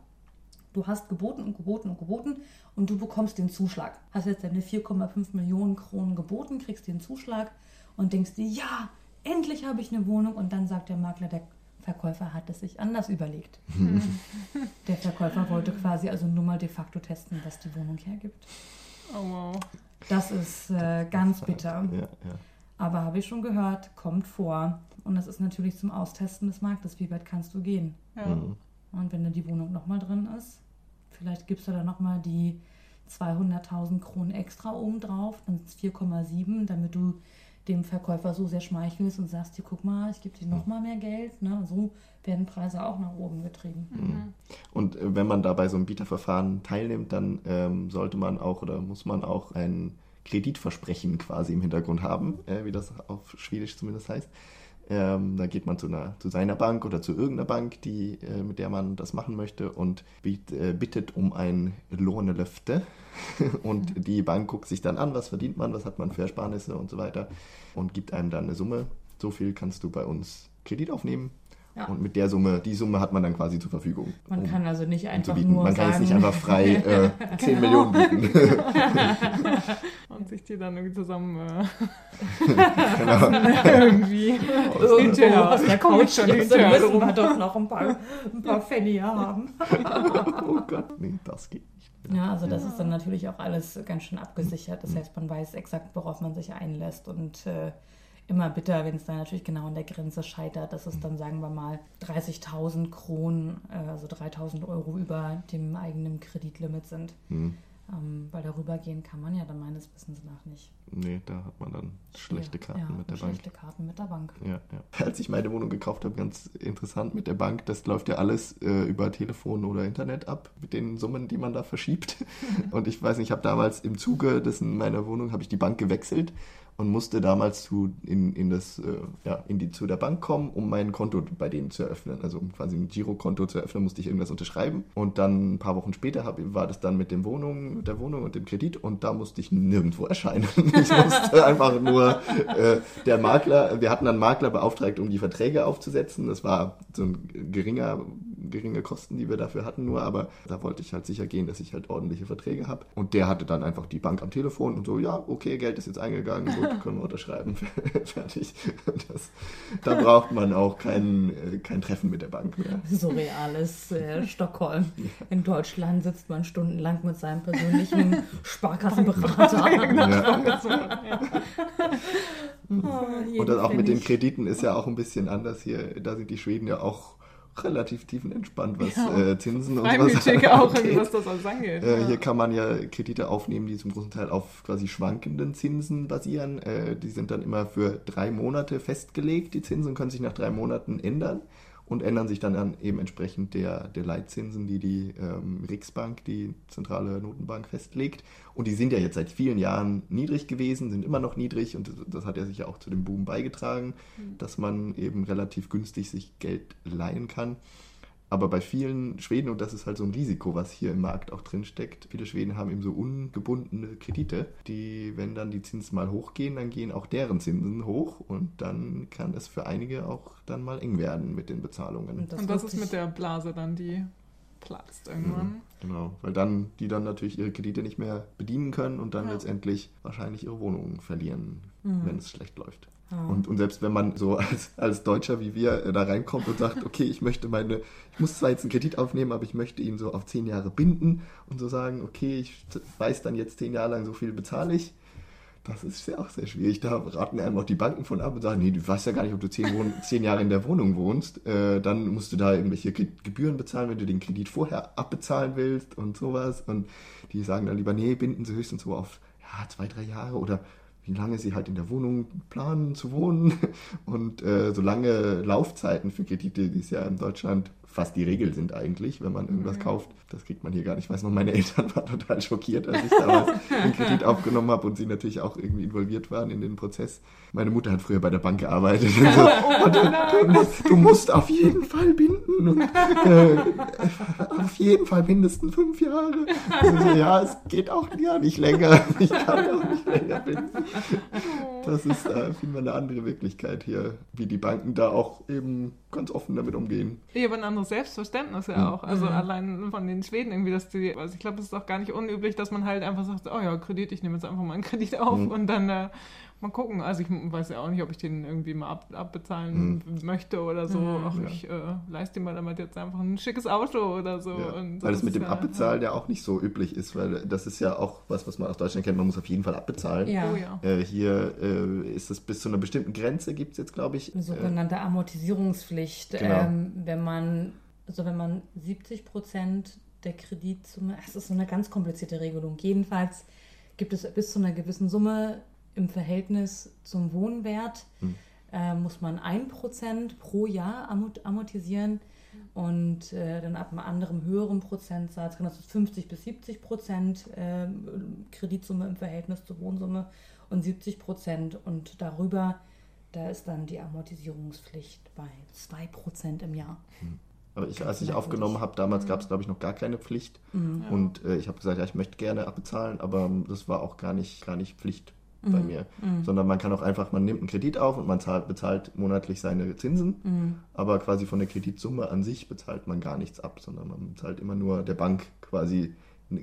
Du hast geboten und geboten und geboten und du bekommst den Zuschlag. Hast jetzt deine 4,5 Millionen Kronen geboten, kriegst den Zuschlag und denkst dir, ja, endlich habe ich eine Wohnung. Und dann sagt der Makler, der Verkäufer hat es sich anders überlegt. der Verkäufer wollte quasi also nur mal de facto testen, was die Wohnung hergibt. Oh wow. Das ist äh, ganz bitter. Ja, ja. Aber habe ich schon gehört, kommt vor. Und das ist natürlich zum Austesten des Marktes. Wie weit kannst du gehen? Ja. Mhm. Und wenn dann die Wohnung nochmal drin ist, vielleicht gibst du da nochmal die 200.000 Kronen extra obendrauf, dann sind es 4,7, damit du dem Verkäufer so sehr schmeichelst und sagst, hier guck mal, ich gebe dir nochmal mehr Geld. Ne? So werden Preise auch nach oben getrieben. Mhm. Und äh, wenn man da bei so einem Bieterverfahren teilnimmt, dann ähm, sollte man auch oder muss man auch ein Kreditversprechen quasi im Hintergrund haben, äh, wie das auf Schwedisch zumindest heißt. Ähm, da geht man zu, einer, zu seiner Bank oder zu irgendeiner Bank, die, äh, mit der man das machen möchte und biet, äh, bittet um ein Lohnelöfte. und die Bank guckt sich dann an, was verdient man, was hat man für Ersparnisse und so weiter und gibt einem dann eine Summe. So viel kannst du bei uns Kredit aufnehmen. Ja. Und mit der Summe, die Summe hat man dann quasi zur Verfügung. Man um- kann also nicht um einfach bieten. nur Man kann sagen, jetzt nicht einfach frei äh, 10 Millionen bieten. Und sich die dann irgendwie zusammen äh, genau. irgendwie irgendwo Hinterher. aus der Kommt Couch schon müssen wir doch noch ein paar, ein paar Pfennige haben. Oh Gott, nee, das geht nicht. Ja, also das ist dann natürlich auch alles ganz schön abgesichert. Das heißt, man weiß exakt, worauf man sich einlässt und äh, immer bitter, wenn es dann natürlich genau an der Grenze scheitert, dass es dann, sagen wir mal, 30.000 Kronen, äh, also 3.000 Euro über dem eigenen Kreditlimit sind. Hm. Ähm, weil darüber gehen kann man ja dann meines Wissens nach nicht. Nee, da hat man dann schlechte Karten ja, mit der Bank. Schlechte Karten mit der Bank. Ja, ja. Als ich meine Wohnung gekauft habe, ganz interessant mit der Bank, das läuft ja alles äh, über Telefon oder Internet ab, mit den Summen, die man da verschiebt. Und ich weiß nicht, ich habe damals im Zuge dessen meiner Wohnung, habe ich die Bank gewechselt und musste damals zu, in, in, das, äh, ja, in die, zu der Bank kommen, um mein Konto bei denen zu eröffnen. Also um quasi ein Girokonto zu eröffnen, musste ich irgendwas unterschreiben. Und dann ein paar Wochen später hab, war das dann mit, dem Wohnung, der Wohnung und dem Kredit und da musste ich nirgendwo erscheinen. Ich musste einfach nur äh, der Makler, wir hatten einen Makler beauftragt, um die Verträge aufzusetzen. Das war so ein geringer, geringe Kosten, die wir dafür hatten nur, aber da wollte ich halt sicher gehen, dass ich halt ordentliche Verträge habe. Und der hatte dann einfach die Bank am Telefon und so, ja, okay, Geld ist jetzt eingegangen, gut, können wir unterschreiben, fertig. Das, da braucht man auch kein, äh, kein Treffen mit der Bank mehr. Surreales äh, Stockholm. In Deutschland sitzt man stundenlang mit seinem persönlichen Sparkassenberater. Ja. Oh, Und dann auch mit den. Krediten ist ja auch ein bisschen anders hier. Da sind die Schweden ja auch relativ tiefenentspannt, was Ja. äh, Zinsen und was auch, angeht. was das alles angeht. Äh, ja. Hier kann man ja Kredite aufnehmen, die zum großen Teil auf quasi schwankenden Zinsen basieren. Äh, die sind dann immer für drei Monate festgelegt. Die Zinsen können sich nach drei Monaten ändern und ändern sich dann an eben entsprechend der, der Leitzinsen, die die ähm, Riksbank, die zentrale Notenbank, festlegt. Und die sind ja jetzt seit vielen Jahren niedrig gewesen, sind immer noch niedrig und das, das hat ja sicher auch zu dem Boom beigetragen, dass man eben relativ günstig sich Geld leihen kann. Aber bei vielen Schweden, und das ist halt so ein Risiko, was hier im Markt auch drin steckt, viele Schweden haben eben so ungebundene Kredite, die, wenn dann die Zinsen mal hochgehen, dann gehen auch deren Zinsen hoch und dann kann es für einige auch dann mal eng werden mit den Bezahlungen. Und das, Und das ist mit der Blase dann, die platzt irgendwann. Genau, weil dann die dann natürlich ihre Kredite nicht mehr bedienen können und dann Ja. letztendlich wahrscheinlich ihre Wohnungen verlieren, Mhm. wenn es schlecht läuft. Und, und selbst wenn man so als, als Deutscher wie wir äh, da reinkommt und sagt, okay, ich möchte meine, ich muss zwar jetzt einen Kredit aufnehmen, aber ich möchte ihn so auf zehn Jahre binden und so sagen, okay, ich weiß dann jetzt zehn Jahre lang, so viel bezahle ich. Das ist ja auch sehr schwierig. Da raten einem auch die Banken von ab und sagen, nee, du weißt ja gar nicht, ob du zehn, zehn Jahre in der Wohnung wohnst. Äh, dann musst du da irgendwelche Ge- Gebühren bezahlen, wenn du den Kredit vorher abbezahlen willst und sowas. Und die sagen dann lieber, nee, binden sie höchstens so auf ja, zwei, drei Jahre oder wie lange sie halt in der Wohnung planen zu wohnen. Und äh, so lange Laufzeiten für Kredite, die es ja in Deutschland fast die Regel sind eigentlich, wenn man irgendwas Mhm. kauft. Das kriegt man hier gar nicht. Ich weiß noch, meine Eltern waren total schockiert, als ich damals den Kredit aufgenommen habe und sie natürlich auch irgendwie involviert waren in den Prozess. Meine Mutter hat früher bei der Bank gearbeitet. So, Oh, du, du, musst, du musst auf jeden Fall binden. Und, äh, auf jeden Fall mindestens fünf Jahre. Und so, ja, es geht auch ja nicht länger. Ich kann auch nicht länger binden. Das ist äh, vielmehr eine andere Wirklichkeit hier, wie die Banken da auch eben ganz offen damit umgehen. Ja, aber ein anderes Selbstverständnis ja Mhm. auch. Also Mhm. allein von den Schweden irgendwie, dass die, also ich glaube, es ist auch gar nicht unüblich, dass man halt einfach sagt, oh ja, Kredit, ich nehme jetzt einfach mal einen Kredit auf Mhm. und dann äh, Mal gucken. Also ich weiß ja auch nicht, ob ich den irgendwie mal ab, abbezahlen Mhm. möchte oder so. Mhm. Ach, Ja. ich äh, leiste mir damit jetzt einfach ein schickes Auto oder so. Ja. Und Weil es mit dem ja- Abbezahlen ja auch nicht so üblich ist, weil das ist ja auch was, was man aus Deutschland kennt. Man muss auf jeden Fall abbezahlen. Ja. Oh ja. Äh, hier äh, ist es bis zu einer bestimmten Grenze, gibt es jetzt, glaube ich. Eine Äh, sogenannte Amortisierungspflicht. Genau. Ähm, wenn man, also wenn man 70 Prozent der Kreditsumme, es ist so eine ganz komplizierte Regelung. Jedenfalls gibt es bis zu einer gewissen Summe im Verhältnis zum Wohnwert, Hm. äh, muss man 1% pro Jahr amort- amortisieren. Und äh, dann ab einem anderen höheren Prozentsatz kann das 50 bis 70 Prozent äh, Kreditsumme im Verhältnis zur Wohnsumme und 70 Prozent und darüber, da ist dann die Amortisierungspflicht bei 2 Prozent im Jahr. aber ich, als ich aufgenommen habe, damals gab es, glaube ich, noch gar keine Pflicht. Und äh, ich habe gesagt, ja, ich möchte gerne abbezahlen, aber das war auch gar nicht, gar nicht Pflicht bei mir. Sondern man kann auch einfach, man nimmt einen Kredit auf und man zahlt, bezahlt monatlich seine Zinsen, aber quasi von der Kreditsumme an sich bezahlt man gar nichts ab, sondern man zahlt immer nur der Bank quasi.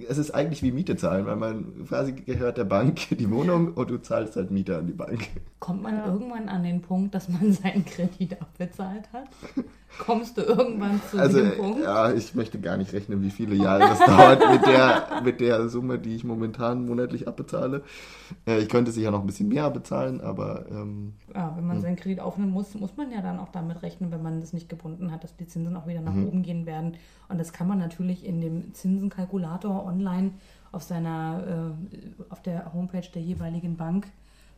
Es ist eigentlich wie Miete zahlen, weil man quasi gehört der Bank die Wohnung und du zahlst halt Miete an die Bank. Kommt man Ja. irgendwann an den Punkt, dass man seinen Kredit abbezahlt hat? Kommst du irgendwann zu Also, dem Punkt? ja, ich möchte gar nicht rechnen, wie viele Jahre das dauert mit der, mit der Summe, die ich momentan monatlich abbezahle. Äh, ich könnte sicher noch ein bisschen mehr bezahlen, aber ähm, Ja, wenn man Hm. seinen Kredit aufnehmen muss, muss man ja dann auch damit rechnen, wenn man das nicht gebunden hat, dass die Zinsen auch wieder nach Mhm. oben gehen werden. Und das kann man natürlich in dem Zinsenkalkulator online auf seiner, äh, auf der Homepage der jeweiligen Bank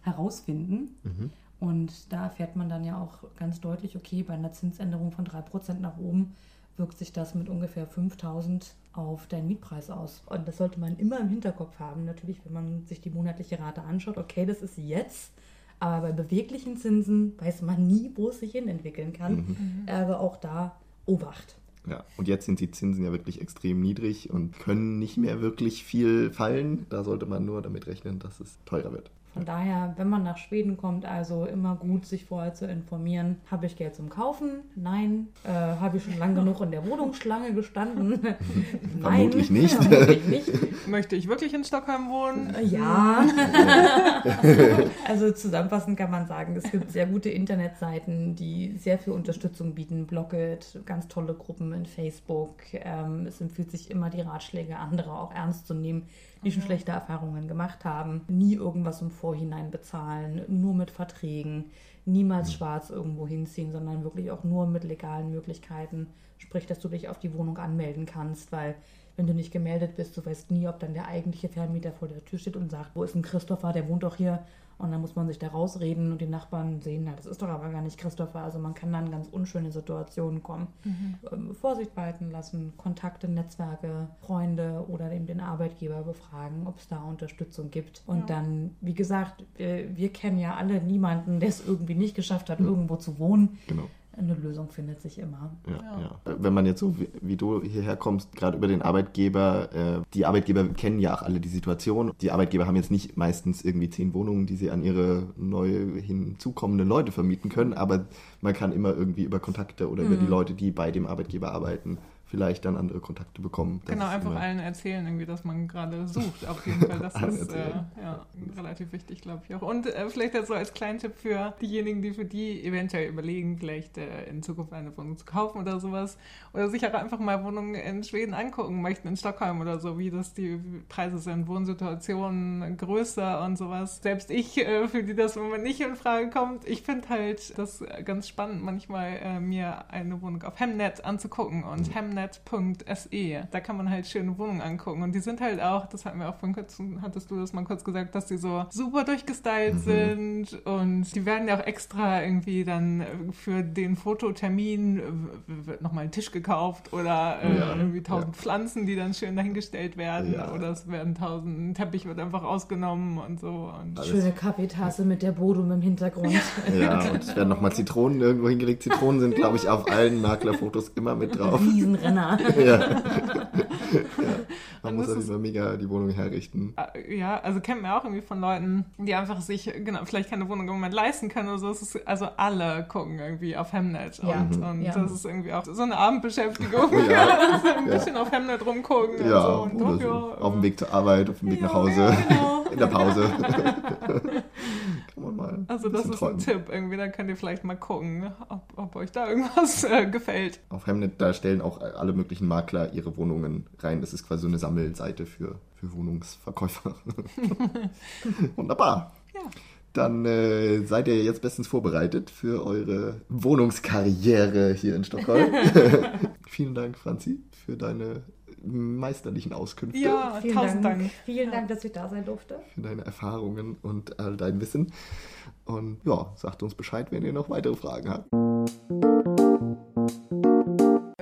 herausfinden. Mhm. Und da erfährt man dann ja auch ganz deutlich, okay, bei einer Zinsänderung von 3% nach oben wirkt sich das mit ungefähr 5000 auf deinen Mietpreis aus. Und das sollte man immer im Hinterkopf haben, natürlich, wenn man sich die monatliche Rate anschaut. Okay, das ist jetzt, aber bei beweglichen Zinsen weiß man nie, wo es sich hin entwickeln kann. Mhm. Aber auch da Obacht. ja. Und jetzt sind die Zinsen ja wirklich extrem niedrig und können nicht mehr wirklich viel fallen. Da sollte man nur damit rechnen, dass es teurer wird. Von daher, wenn man nach Schweden kommt, also immer gut, sich vorher zu informieren. Habe ich Geld zum Kaufen? Nein. Äh, Habe ich schon lang genug in der Wohnungsschlange gestanden? Nein. Vermutlich nicht. Vermutlich nicht. Möchte ich wirklich in Stockholm wohnen? Äh, Ja. also zusammenfassend kann man sagen, es gibt sehr gute Internetseiten, die sehr viel Unterstützung bieten. Blogget, ganz tolle Gruppen in Facebook. Ähm, es empfiehlt sich immer, die Ratschläge anderer auch ernst zu nehmen, die schon schlechte Erfahrungen gemacht haben. Nie irgendwas im Vorhinein bezahlen, nur mit Verträgen. Niemals schwarz irgendwo hinziehen, sondern wirklich auch nur mit legalen Möglichkeiten. Sprich, dass du dich auf die Wohnung anmelden kannst, weil wenn du nicht gemeldet bist, du weißt nie, ob dann der eigentliche Vermieter vor der Tür steht und sagt, wo ist ein Christopher, der wohnt doch hier. Und dann muss man sich da rausreden und die Nachbarn sehen, na, das ist doch aber gar nicht Christopher. Also man kann dann ganz unschöne Situationen kommen. Ähm, Vorsicht walten lassen, Kontakte, Netzwerke, Freunde oder eben den Arbeitgeber befragen, ob es da Unterstützung gibt. Und Ja. dann, wie gesagt, wir, wir kennen ja alle niemanden, der es irgendwie nicht geschafft hat, irgendwo zu wohnen. Genau. Eine Lösung findet sich immer. Ja, Ja. ja. Wenn man jetzt so wie, wie du hierher kommst, gerade über den Arbeitgeber, äh, die Arbeitgeber kennen ja auch alle die Situation. Die Arbeitgeber haben jetzt nicht meistens irgendwie zehn Wohnungen, die sie an ihre neu hinzukommenden Leute vermieten können, aber man kann immer irgendwie über Kontakte oder über die Leute, die bei dem Arbeitgeber arbeiten, vielleicht dann andere Kontakte bekommen. Genau, einfach allen erzählen, irgendwie, dass man gerade sucht. Auf jeden Fall, das ist äh, ja, relativ wichtig, glaube ich auch. Und äh, vielleicht so als Kleintipp für diejenigen, die für die eventuell überlegen, vielleicht äh, in Zukunft eine Wohnung zu kaufen oder sowas. Oder sich auch einfach mal Wohnungen in Schweden angucken möchten, in Stockholm oder so, wie das die Preise sind, Wohnsituationen größer und sowas. Selbst ich, äh, für die das im Moment nicht in Frage kommt, ich finde halt das ganz spannend, manchmal äh, mir eine Wohnung auf Hemnet anzugucken und hemnet.se. Da kann man halt schöne Wohnungen angucken und die sind halt auch, das hatten wir auch von kurz, hattest du das mal kurz gesagt, dass die so super durchgestylt sind und die werden ja auch extra irgendwie dann für den Fototermin wird nochmal ein Tisch gekauft oder äh, Ja, irgendwie tausend ja. Pflanzen, die dann schön dahingestellt werden Ja. oder es werden tausend, ein Teppich wird einfach ausgenommen und so. Und Alles. Schöne Kaffeetasse mit der Bodum im Hintergrund. Ja, und es werden nochmal Zitronen irgendwo hingelegt. Zitronen sind, glaube ich, auf allen Maklerfotos immer mit drauf. Riesenrenner. Ja. ja. Man Und muss jeden ist- Fall mega die Wohnung herrichten. Äh, Ja, also kennt man auch irgendwie von Leuten, die einfach sich, genau, vielleicht keine Wohnung im Moment leisten können oder so. Es ist, also alle gucken irgendwie auf Hemnet. Ja, Und, mhm. und ja. das ist irgendwie auch so eine Abendbeschäftigung. Ja. ein bisschen auf Hemnet rumgucken Ja, und so. Und so. ja, auf dem Weg zur Arbeit, auf dem Weg Ja, nach Hause, ja, genau. in der Pause. Also ein das ist ein träumen. Tipp. Irgendwie, da könnt ihr vielleicht mal gucken, ob, ob euch da irgendwas äh, gefällt. Auf Hemnet, da stellen auch alle möglichen Makler ihre Wohnungen rein. Das ist quasi so eine Sammelseite für, für Wohnungsverkäufer. Wunderbar. Ja. Dann äh, seid ihr jetzt bestens vorbereitet für eure Wohnungskarriere hier in Stockholm. Vielen Dank, Franzi, für deine meisterlichen Auskünfte, Ja, Vielen tausend Dank. Dank. Vielen Dank, dass ich da sein durfte. für deine Erfahrungen und all dein Wissen. Und ja, sagt uns Bescheid, wenn ihr noch weitere Fragen habt.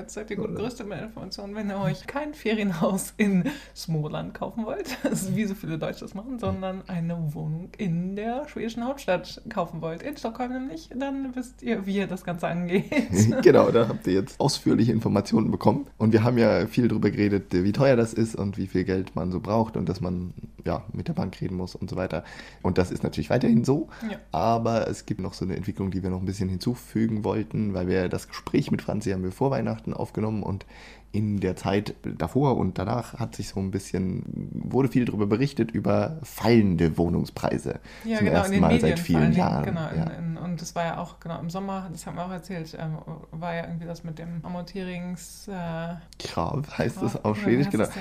Jetzt seid ihr gut gerüstet mit Informationen, wenn ihr euch kein Ferienhaus in Småland kaufen wollt, wie so viele Deutsche das machen, sondern eine Wohnung in der schwedischen Hauptstadt kaufen wollt, in Stockholm nämlich, dann wisst ihr, wie ihr das Ganze angeht. genau, da habt ihr jetzt ausführliche Informationen bekommen. Und wir haben ja viel darüber geredet, wie teuer das ist und wie viel Geld man so braucht und dass man ja mit der Bank reden muss und so weiter. Und das ist natürlich weiterhin so. Ja. Aber es gibt noch so eine Entwicklung, die wir noch ein bisschen hinzufügen wollten, weil wir das Gespräch mit Franzi haben wir vor Weihnachten aufgenommen und in der Zeit davor und danach hat sich so ein bisschen, wurde viel darüber berichtet, über fallende Wohnungspreise. Ja, Zum genau, ersten in den Mal Medien seit vielen Jahren. Genau, ja. in, in, und das war ja auch, genau, im Sommer, das haben wir auch erzählt, ähm, war ja irgendwie das mit dem Amortierungs... Äh, Krav heißt das wie auf Schwedisch, genau. das?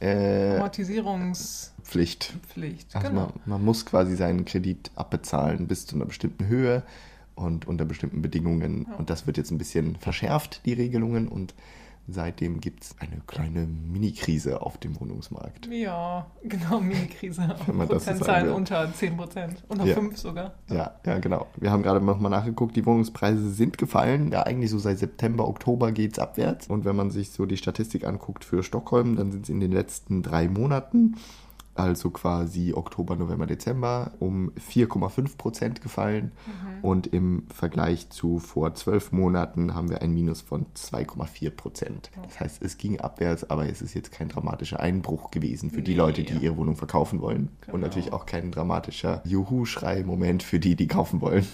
Äh, Amortisierungspflicht, Pflicht. Also genau. man, man muss quasi seinen Kredit abbezahlen bis zu einer bestimmten Höhe und unter bestimmten Bedingungen. Und das wird jetzt ein bisschen verschärft, die Regelungen. Und seitdem gibt es eine kleine Mini-Krise auf dem Wohnungsmarkt. Ja, genau, Mini-Krise. Prozentzahlen unter 10 Prozent, unter Ja. 5 sogar. Ja, ja, genau. Wir haben gerade nochmal nachgeguckt, die Wohnungspreise sind gefallen. Ja, eigentlich so seit September, Oktober geht es abwärts. Und wenn man sich so die Statistik anguckt für Stockholm, dann sind es in den letzten drei Monaten, also quasi Oktober, November, Dezember, um 4,5 Prozent gefallen. Und im Vergleich zu vor zwölf Monaten haben wir ein Minus von 2,4 Prozent. Das heißt, es ging abwärts, aber es ist jetzt kein dramatischer Einbruch gewesen für die Nee. Leute, die ihre Wohnung verkaufen wollen. Und Genau. natürlich auch kein dramatischer Juhu-Schrei-Moment für die, die kaufen wollen.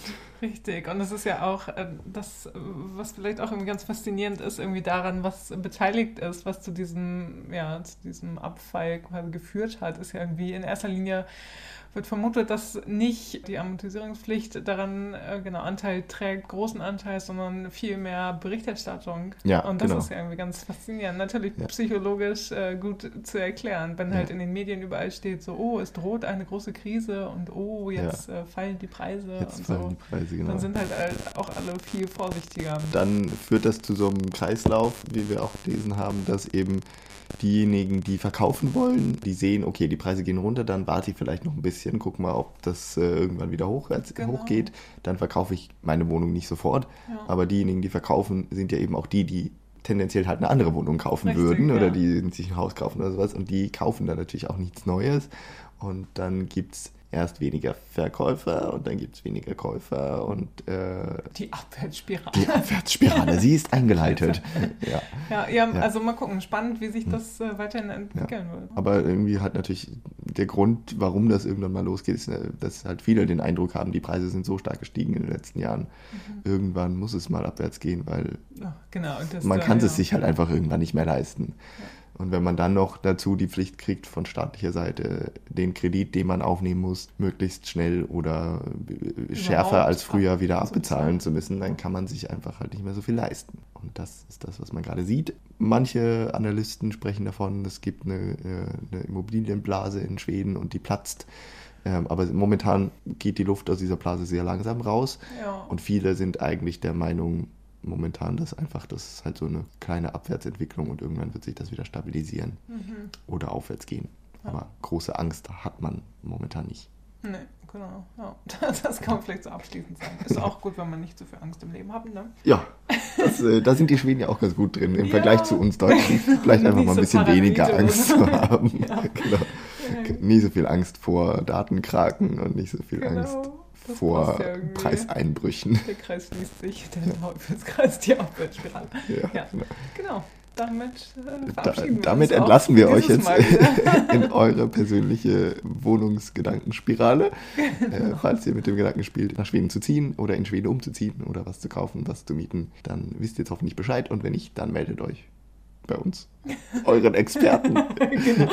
Richtig, und es ist ja auch äh, das, was vielleicht auch irgendwie ganz faszinierend ist, irgendwie daran, was beteiligt ist, was zu diesem, ja, zu diesem Abfall quasi geführt hat, ist ja irgendwie in erster Linie wird vermutet, dass nicht die Amortisierungspflicht daran äh, genau Anteil trägt, großen Anteil, sondern viel mehr Berichterstattung. Ja, und das genau. ist ja irgendwie ganz faszinierend. Natürlich Ja. psychologisch äh, gut zu erklären, wenn Ja. halt in den Medien überall steht, so, oh, es droht eine große Krise und oh, jetzt äh, fallen die Preise Jetzt und fallen so. die Preise, genau. Dann sind halt auch alle viel vorsichtiger. Dann führt das zu so einem Kreislauf, wie wir auch gelesen haben, dass eben diejenigen, die verkaufen wollen, die sehen, okay, die Preise gehen runter, dann warte ich vielleicht noch ein bisschen, guck mal, ob das äh, irgendwann wieder hoch, Genau. hochgeht. Dann verkaufe ich meine Wohnung nicht sofort. Ja. Aber diejenigen, die verkaufen, sind ja eben auch die, die tendenziell halt eine andere Wohnung kaufen Richtig, würden oder ja. die sich ein Haus kaufen oder sowas. Und die kaufen dann natürlich auch nichts Neues. Und dann gibt es erst weniger Verkäufer und dann gibt es weniger Käufer und äh, Die Abwärtsspirale. die Abwärtsspirale, sie ist eingeleitet. ja. Ja, ja, Ja. also mal gucken, spannend, wie sich das äh, weiterhin entwickeln wird. Aber irgendwie halt natürlich der Grund, warum das irgendwann mal losgeht, ist, äh, dass halt viele den Eindruck haben, die Preise sind so stark gestiegen in den letzten Jahren. Irgendwann muss es mal abwärts gehen, weil Ja, genau. man kann ja. es sich halt einfach irgendwann nicht mehr leisten. Und wenn man dann noch dazu die Pflicht kriegt von staatlicher Seite, den Kredit, den man aufnehmen muss, möglichst schnell oder äh, schärfer als früher wieder abbezahlen zu müssen, dann kann man sich einfach halt nicht mehr so viel leisten. Und das ist das, was man gerade sieht. Manche Analysten sprechen davon, es gibt eine, äh, eine Immobilienblase in Schweden und die platzt. Ähm, Aber momentan geht die Luft aus dieser Blase sehr langsam raus. Ja. Und viele sind eigentlich der Meinung, momentan, dass einfach das ist halt so eine kleine Abwärtsentwicklung und irgendwann wird sich das wieder stabilisieren Mhm. oder aufwärts gehen. Ja. Aber große Angst hat man momentan nicht. Nee, genau. Ja. Das kann man vielleicht so abschließend sagen. Ist auch gut, wenn man nicht so viel Angst im Leben hat, ne? Ja, das, äh, da sind die Schweden ja auch ganz gut drin im Ja. Vergleich zu uns Deutschen. Vielleicht einfach mal ein so bisschen paranoid weniger Angst so. zu haben. Genau. Nie so viel Angst vor Datenkraken und nicht so viel Genau. Angst Das vor ja. Preiseinbrüchen. Der Kreis schließt sich, der Teufelskreis, die Abwärtsspirale. Ja, Ja. genau. Genau. Damit äh, Da, wir damit uns auch entlassen wir euch jetzt in eure persönliche Wohnungsgedankenspirale. Äh, falls ihr mit dem Gedanken spielt, nach Schweden zu ziehen oder in Schweden umzuziehen oder was zu kaufen, was zu mieten, dann wisst ihr jetzt hoffentlich Bescheid und wenn nicht, dann meldet euch bei uns, euren Experten. genau.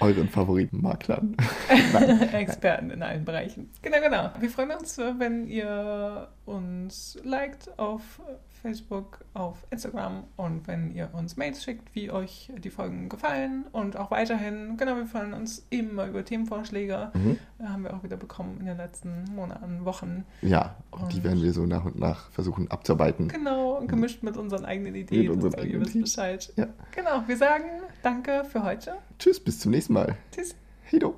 Euren Favoritenmaklern. Experten in allen Bereichen. Genau, genau. Wir freuen uns, wenn ihr uns liked auf Facebook, auf Instagram und wenn ihr uns Mails schickt, wie euch die Folgen gefallen und auch weiterhin, genau, wir freuen uns immer über Themenvorschläge. Mhm. Haben wir auch wieder bekommen in den letzten Monaten, Wochen. Ja, und die werden wir so nach und nach versuchen abzuarbeiten. Genau, gemischt mit unseren eigenen Ideen. unseren so, ihr eigenen wisst. Bescheid. Ja. Genau, wir sagen danke für heute. Tschüss, bis zum nächsten Mal. Tschüss. Hedo.